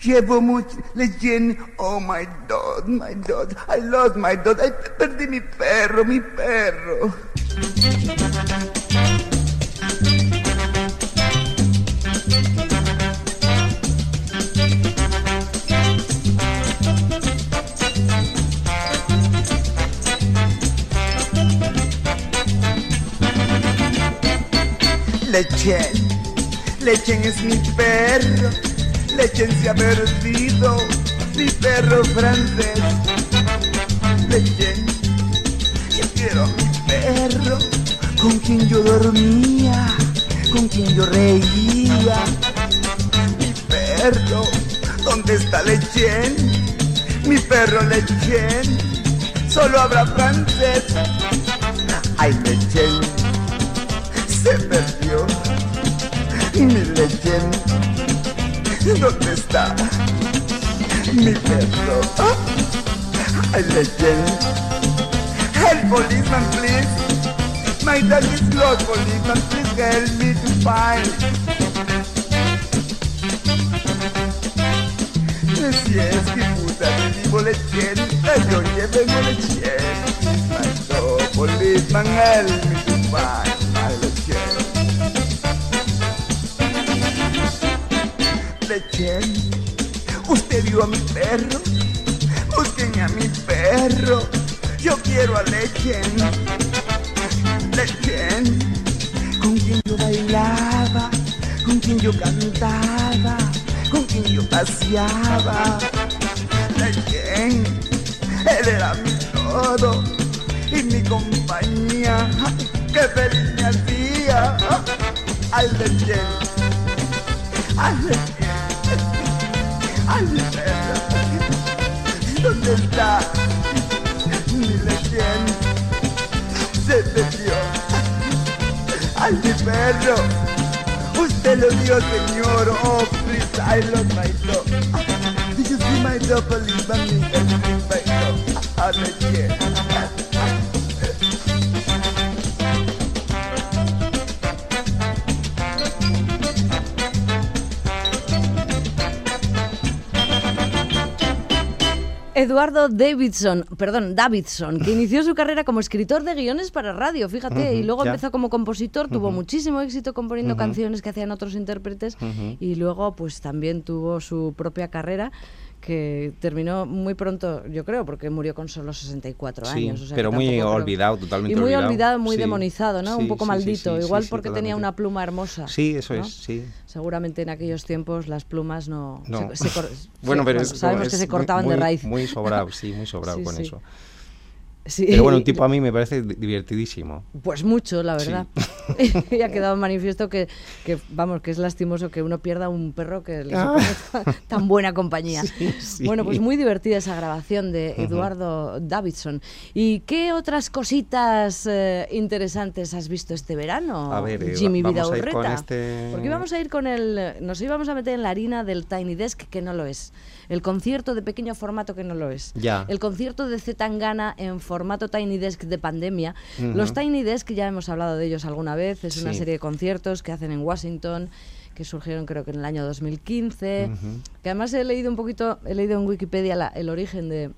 Llevo mucho. Legion. Oh my dog, my dog. I lost my dog. Ay, perdí mi perro, mi perro. Lechen, Lechen es mi perro, Lechen se ha perdido, mi perro francés. Lechen, yo quiero a mi perro, con quien yo dormía, con quien yo reía. Mi perro, ¿dónde está Lechen? Mi perro Lechen, solo habla francés. Ay, Lechen se perdió. Mi leyenda, ¿dónde está mi perro? Ay, leyenda. Help, policeman, please. My dog is lost, policeman. Please help me to find. Si es que puta vivo leyenda, yo llevo leyenda. My dog, policeman, help me to find. Usted vio a mi perro, busquen a mi perro, yo quiero a Lechen. Lechen, con quien yo bailaba, con quien yo cantaba, con quien yo paseaba. Lechen, él era mi todo y mi compañía, que feliz me hacía. Ay, Lechen, ay, Lechen. ¡Ay! ¿Dónde está? Mi leyenda se perdió. ¡Ay, mi perro! Usted lo dio, señor. Oh, please, I love my dog. Did you see my dog? Help my dog. ¡Ay, leyenda! Eduardo Davidson, perdón, Davidson, que inició su carrera como escritor de guiones para radio, fíjate, y luego ya. empezó como compositor, tuvo muchísimo éxito componiendo canciones que hacían otros intérpretes y luego pues también tuvo su propia carrera que terminó muy pronto, yo creo, porque murió con solo 64 Sí, años. o sea que pero muy creo- olvidado, totalmente Y muy olvidado. olvidado, muy Sí, demonizado, ¿no? sí, Un poco maldito, igual porque tenía totalmente. una pluma hermosa. Sí, eso ¿no? es, sí. Seguramente en aquellos tiempos las plumas no... No. se- se cor- bueno, pero es, sabemos que es se cortaban muy, de raíz. Muy sobrado, sí, muy sobrado con eso. Sí. Pero bueno, un tipo a mí me parece di- divertidísimo. Pues mucho, la verdad. y ha quedado manifiesto que, que, vamos, que es lastimoso que uno pierda un perro que le Ah. tan- buena compañía. Sí. Bueno, pues muy divertida esa grabación de. Eduardo Davidson. ¿Y qué otras cositas eh, interesantes has visto este verano, A ver, eh, Jimmy va- vamos a ir Vidaurreta? con este- Porque íbamos a ir con el... Nos íbamos a meter en la harina del Tiny Desk, que no lo es. El concierto de pequeño formato, que no lo es. Ya. El concierto de Zetangana en formato Tiny Desk de pandemia. Los Tiny Desk, ya hemos hablado de ellos alguna vez, es una serie de conciertos que hacen en Washington que surgieron creo que en el año 2015, Ujú. que además he leído un poquito, he leído en Wikipedia la- el origen de,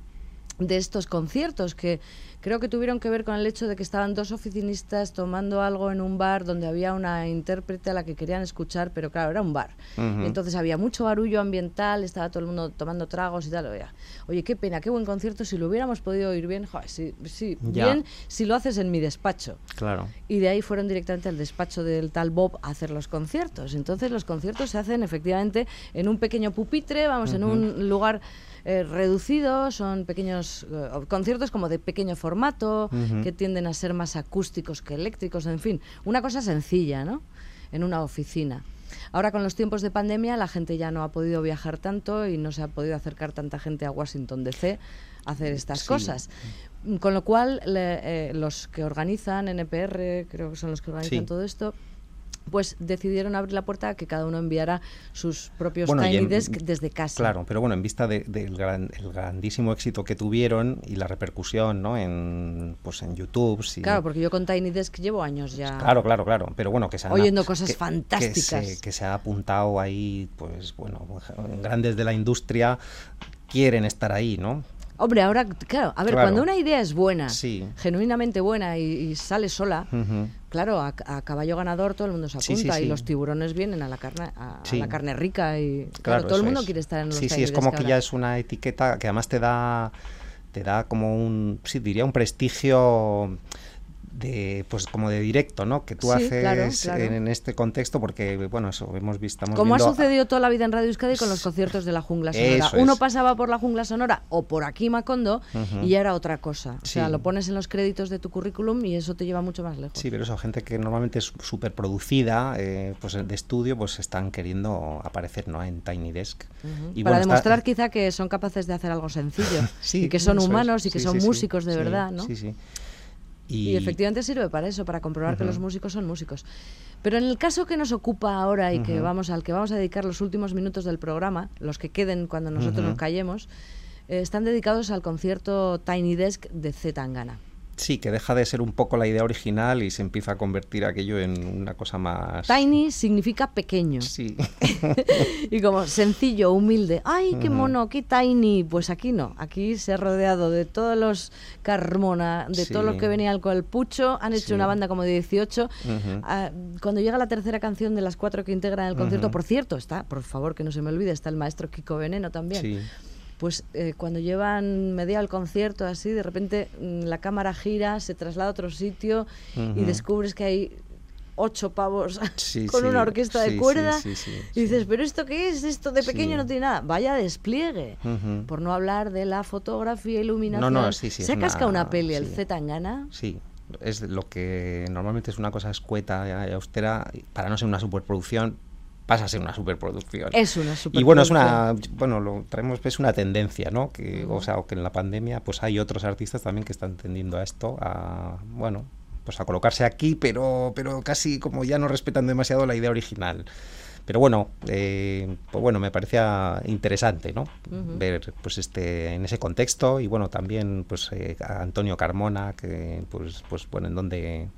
de estos conciertos que creo que tuvieron que ver con el hecho de que estaban dos oficinistas tomando algo en un bar donde había una intérprete a la que querían escuchar, pero claro, era un bar. Entonces había mucho barullo ambiental, estaba todo el mundo tomando tragos y tal. Oye, oye, qué pena, qué buen concierto, si lo hubiéramos podido oír bien, joder, sí, bien si lo haces en mi despacho. Claro. Y de ahí fueron directamente al despacho del tal Bob a hacer los conciertos. Entonces los conciertos se hacen efectivamente en un pequeño pupitre, vamos, en un lugar eh, reducido, son pequeños eh, conciertos como de pequeño formato, que tienden a ser más acústicos que eléctricos, en fin, una cosa sencilla, ¿no? En una oficina. Ahora con los tiempos de pandemia la gente ya no ha podido viajar tanto y no se ha podido acercar tanta gente a Washington DC a hacer estas Sí. cosas. Con lo cual le- eh, los que organizan NPR, creo que son los que organizan Sí. todo esto, pues decidieron abrir la puerta a que cada uno enviara sus propios Bueno, Tiny en- Desk desde casa. Claro, pero bueno, en vista de- del gran- el grandísimo éxito que tuvieron y la repercusión, ¿no? En, pues en YouTube. sí. Claro, porque yo con Tiny Desk llevo años ya. Claro, claro, claro. Pero bueno, que se han Oyendo cosas que- fantásticas. Que se, que se ha apuntado ahí, pues bueno, grandes de la industria quieren estar ahí, ¿no? Hombre, ahora, claro, a ver, Claro. cuando una idea es buena, Sí. genuinamente buena y, y sale sola, claro, a, a caballo ganador todo el mundo se apunta sí, y los tiburones vienen a la carne, a, la carne rica y claro, todo el mundo es. quiere estar en los Sí, sí, es como que ahora. ya es una etiqueta que además te da te da como un sí diría un prestigio de pues como de directo, ¿no? Que tú Sí, haces claro, claro. En, en este contexto porque bueno, eso hemos visto Como ha sucedido toda la vida en Radio Euskadi con los conciertos de la Jungla Sonora. Eso Uno es. pasaba por la Jungla Sonora o por aquí Macondo y ya era otra cosa. O sea, Sí. lo pones en los créditos de tu currículum y eso te lleva mucho más lejos. Sí, pero eso, gente que normalmente es súper producida, eh, pues de estudio, pues están queriendo aparecer ¿no? en Tiny Desk. Y Para bueno, está- demostrar quizá que son capaces de hacer algo sencillo Sí, y que son es. humanos y que son músicos de verdad, ¿no? Sí, sí. Y, efectivamente sirve para eso, para comprobar que los músicos son músicos. Pero en el caso que nos ocupa ahora y que vamos al que vamos a dedicar los últimos minutos del programa, los que queden cuando nosotros nos callemos, eh, están dedicados al concierto Tiny Desk de Z Tangana. Sí, que deja de ser un poco la idea original y se empieza a convertir aquello en una cosa más... Tiny significa pequeño. Sí. Y como sencillo, humilde. ¡Ay, qué mono, qué tiny! Pues aquí no. Aquí se ha rodeado de todos los Carmona, de todos los que venían con el pucho. Han hecho Sí. una banda como de 18. Ujú. Ah, cuando llega la tercera canción de las cuatro que integran el concierto, por cierto, está, por favor, que no se me olvide, está el maestro Kiko Veneno también. Sí. Pues eh, cuando llevan media el concierto así, de repente mm, la cámara gira, se traslada a otro sitio y descubres que hay ocho pavos Sí, con sí, una orquesta de sí, cuerda y dices, pero ¿esto qué es? Esto de pequeño no tiene nada. Vaya despliegue. Por no hablar de la fotografía, iluminación. No, no, sí, sí, Se cascado una- una peli, el. Z Tangana. Sí, es lo que normalmente es una cosa escueta y austera, y para no ser una superproducción, pasa a ser una superproducción. Es una Y bueno, es una, bueno, lo traemos, es una tendencia, ¿no? Que, o sea, que en la pandemia, pues hay otros artistas también que están tendiendo a esto, a, bueno, pues a colocarse aquí, pero, pero casi como ya no respetan demasiado la idea original. Pero bueno, eh, pues bueno, me parecía interesante, ¿no? Ver, pues este, en ese contexto y bueno, también, pues eh, a Antonio Carmona, que, pues, pues bueno, en donde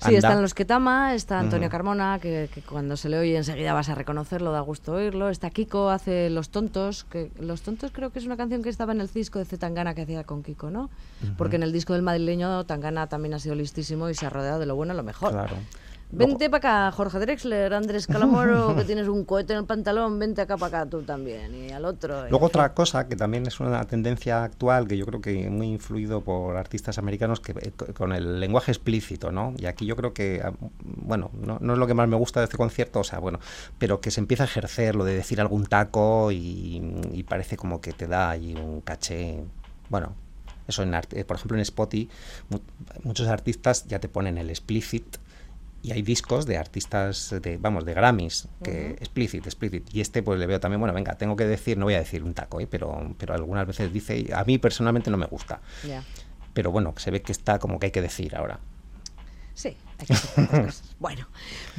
Sí, anda. están los Ketama, está Antonio. Carmona, que, que cuando se le oye enseguida vas a reconocerlo, da gusto oírlo. Está Kiko, hace Los Tontos, que Los Tontos creo que es una canción que estaba en el disco de Z Tangana que hacía con Kiko, ¿no? Porque en el disco del madrileño Tangana también ha sido listísimo y se ha rodeado de lo bueno y lo mejor. Claro. Vente para acá, Jorge Drexler, Andrés Calamoro, que tienes un cohete en el pantalón, vente acá para acá tú también, y al otro. y- Luego otra cosa que también es una tendencia actual que yo creo que muy influido por artistas americanos que eh, co- con el lenguaje explícito, ¿no? Y aquí yo creo que ah, bueno, no, no es lo que más me gusta de este concierto, o sea, bueno, pero que se empieza a ejercer lo de decir algún taco y, y parece como que te da ahí un caché, bueno, eso en eh, por ejemplo en Spotify mu- muchos artistas ya te ponen el explicit y hay discos de artistas de vamos de Grammys que explicit explicit y este pues le veo también bueno venga tengo que decir no voy a decir un taco ¿eh? pero pero algunas veces dice y a mí personalmente no me gusta pero bueno se ve que está como que hay que decir ahora Sí, hay que hacer cosas. Bueno,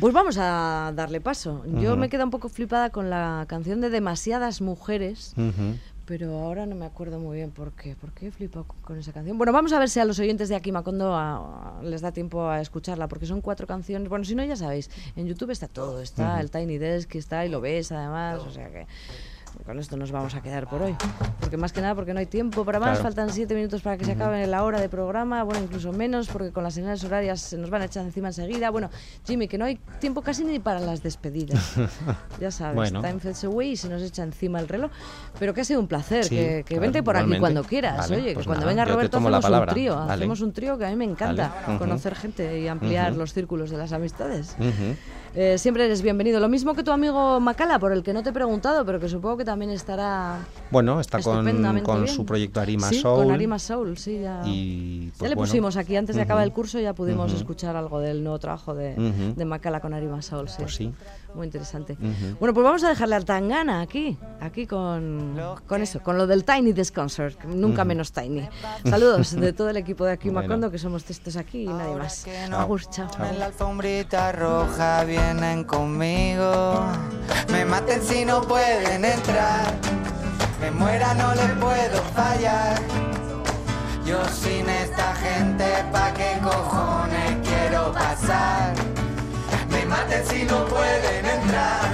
pues vamos a darle paso. Yo me quedo un poco flipada con la canción de Demasiadas Mujeres. Pero ahora no me acuerdo muy bien por qué. ¿Por qué he flipado con, esa canción? Bueno, vamos a ver si a los oyentes de aquí Macondo a- a- les da tiempo a escucharla, porque son cuatro canciones. Bueno, si no, ya sabéis, en YouTube está todo. Está el Tiny Desk, está y lo ves además, o sea que... Con esto nos vamos a quedar por hoy. Porque más que nada, porque no hay tiempo para más. Claro. Faltan siete minutos para que se acabe la hora de programa. Bueno, incluso menos, porque con las señales horarias se nos van a echar encima enseguida. Bueno, Jimmy, que no hay tiempo casi ni para las despedidas. ya sabes, Bueno. time fades away y se nos echa encima el reloj. Pero que ha sido un placer. Sí, que que vente por aquí cuando quieras. Vale, Oye, que pues cuando nada, venga Roberto hacemos un trío. Vale. Hacemos un trío que a mí me encanta. Vale. Conocer gente y ampliar Ujú. los círculos de las amistades. Ujú. Eh, siempre eres bienvenido. Lo mismo que tu amigo Macala, por el que no te he preguntado, pero que supongo que también estará bueno está con, su proyecto Arima sí, Soul con Arima Soul, sí, ya. y ya pues, le bueno, pusimos aquí antes de acabar el curso, ya pudimos escuchar algo del nuevo trabajo de, de Macala con Arima Soul, sí. Pues sí. Muy interesante. Bueno, pues vamos a dejarle al Tangana aquí, aquí con, con eso, con lo del Tiny Desk Concert, nunca menos Tiny. Saludos de todo el equipo de aquí Bueno. Macondo, que somos estos aquí y nadie más. Agur, chao. En la alfombrita roja vienen conmigo. Me maten si no pueden entrar. Me muera, no les puedo fallar. Yo sin esta gente, ¿pa' qué cojones quiero pasar? Maten si no pueden entrar.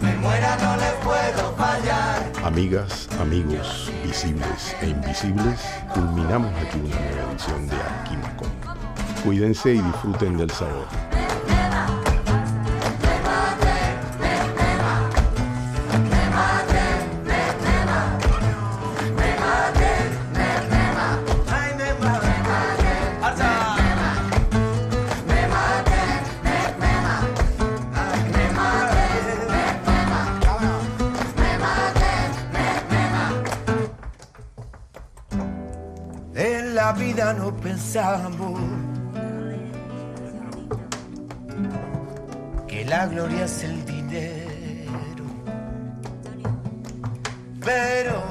Me muera, no les puedo fallar. Amigas, amigos, visibles e invisibles, culminamos aquí una nueva edición de Aquí Macondo. Cuídense y disfruten del sabor. Pensamos que la gloria es el dinero. Pero,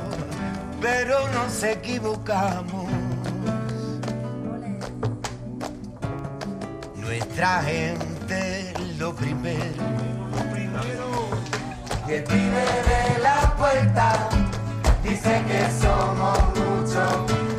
pero nos equivocamos. Nuestra gente lo primero. El pibe de la puerta dice que somos muchos.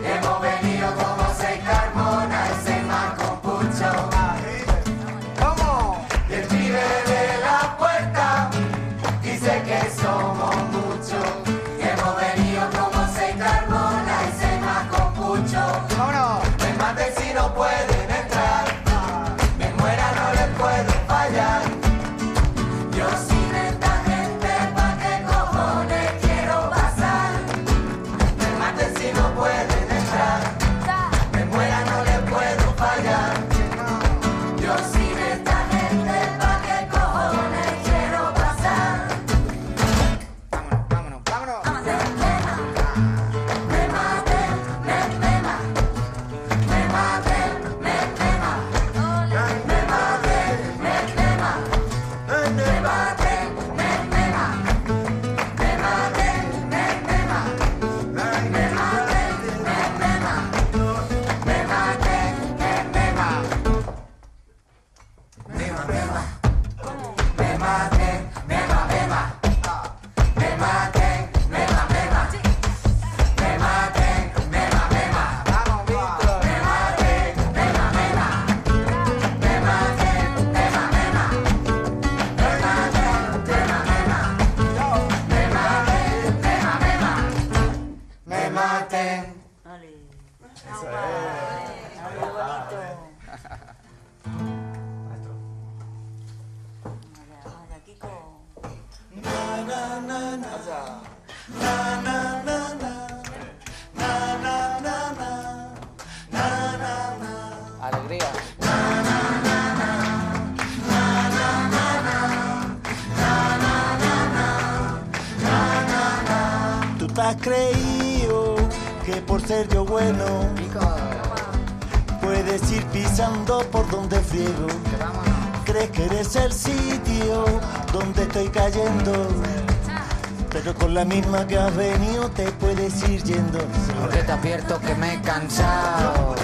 La misma que has venido te puedes ir yendo. Porque te advierto que me he cansado.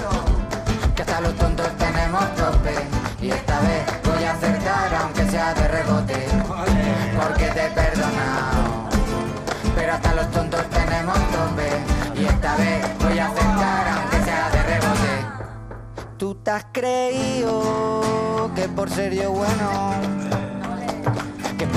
Que hasta los tontos tenemos tope. Y esta vez voy a acertar aunque sea de rebote. Porque te he perdonado. Pero hasta los tontos tenemos tope. Y esta vez voy a acertar aunque sea de rebote. Tú te has creído que por ser yo bueno.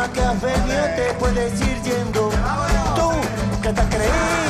misma que has venido te puedes ir yendo. Tú, que te has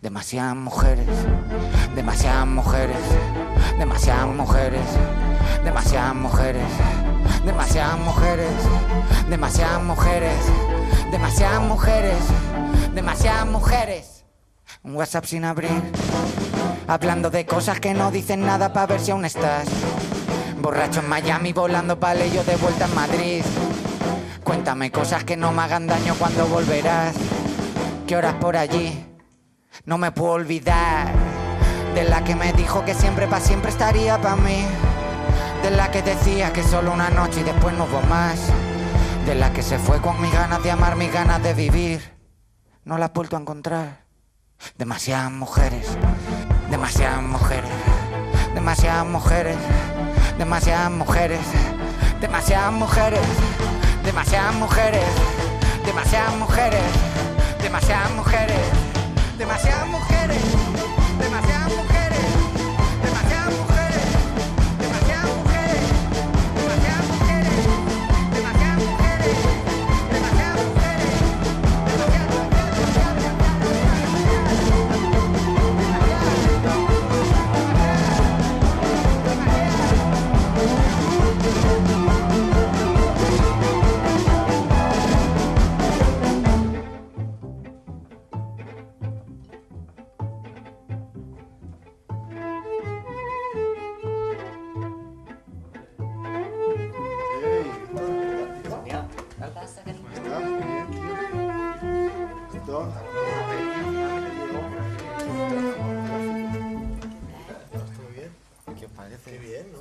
Demasiadas mujeres, demasiadas mujeres, demasiadas mujeres, demasiadas mujeres, demasiadas mujeres, demasiadas mujeres, demasiadas mujeres, demasiadas mujeres. Un WhatsApp sin abrir, hablando de cosas que no dicen nada para ver si aún estás. Borracho en Miami, volando para yo de vuelta en Madrid. Cuéntame cosas que no me hagan daño cuando volverás. ¿Qué horas por allí? No me puedo olvidar de la que me dijo que siempre para siempre estaría para mí. De la que decía que solo una noche y después no hubo más. De la que se fue con mis ganas de amar, mis ganas de vivir. No la he vuelto a encontrar. Demasiadas mujeres, demasiadas mujeres, demasiadas mujeres, demasiadas mujeres, demasiadas mujeres, demasiadas mujeres, demasiadas mujeres, demasiadas mujeres, demasiadas mujeres.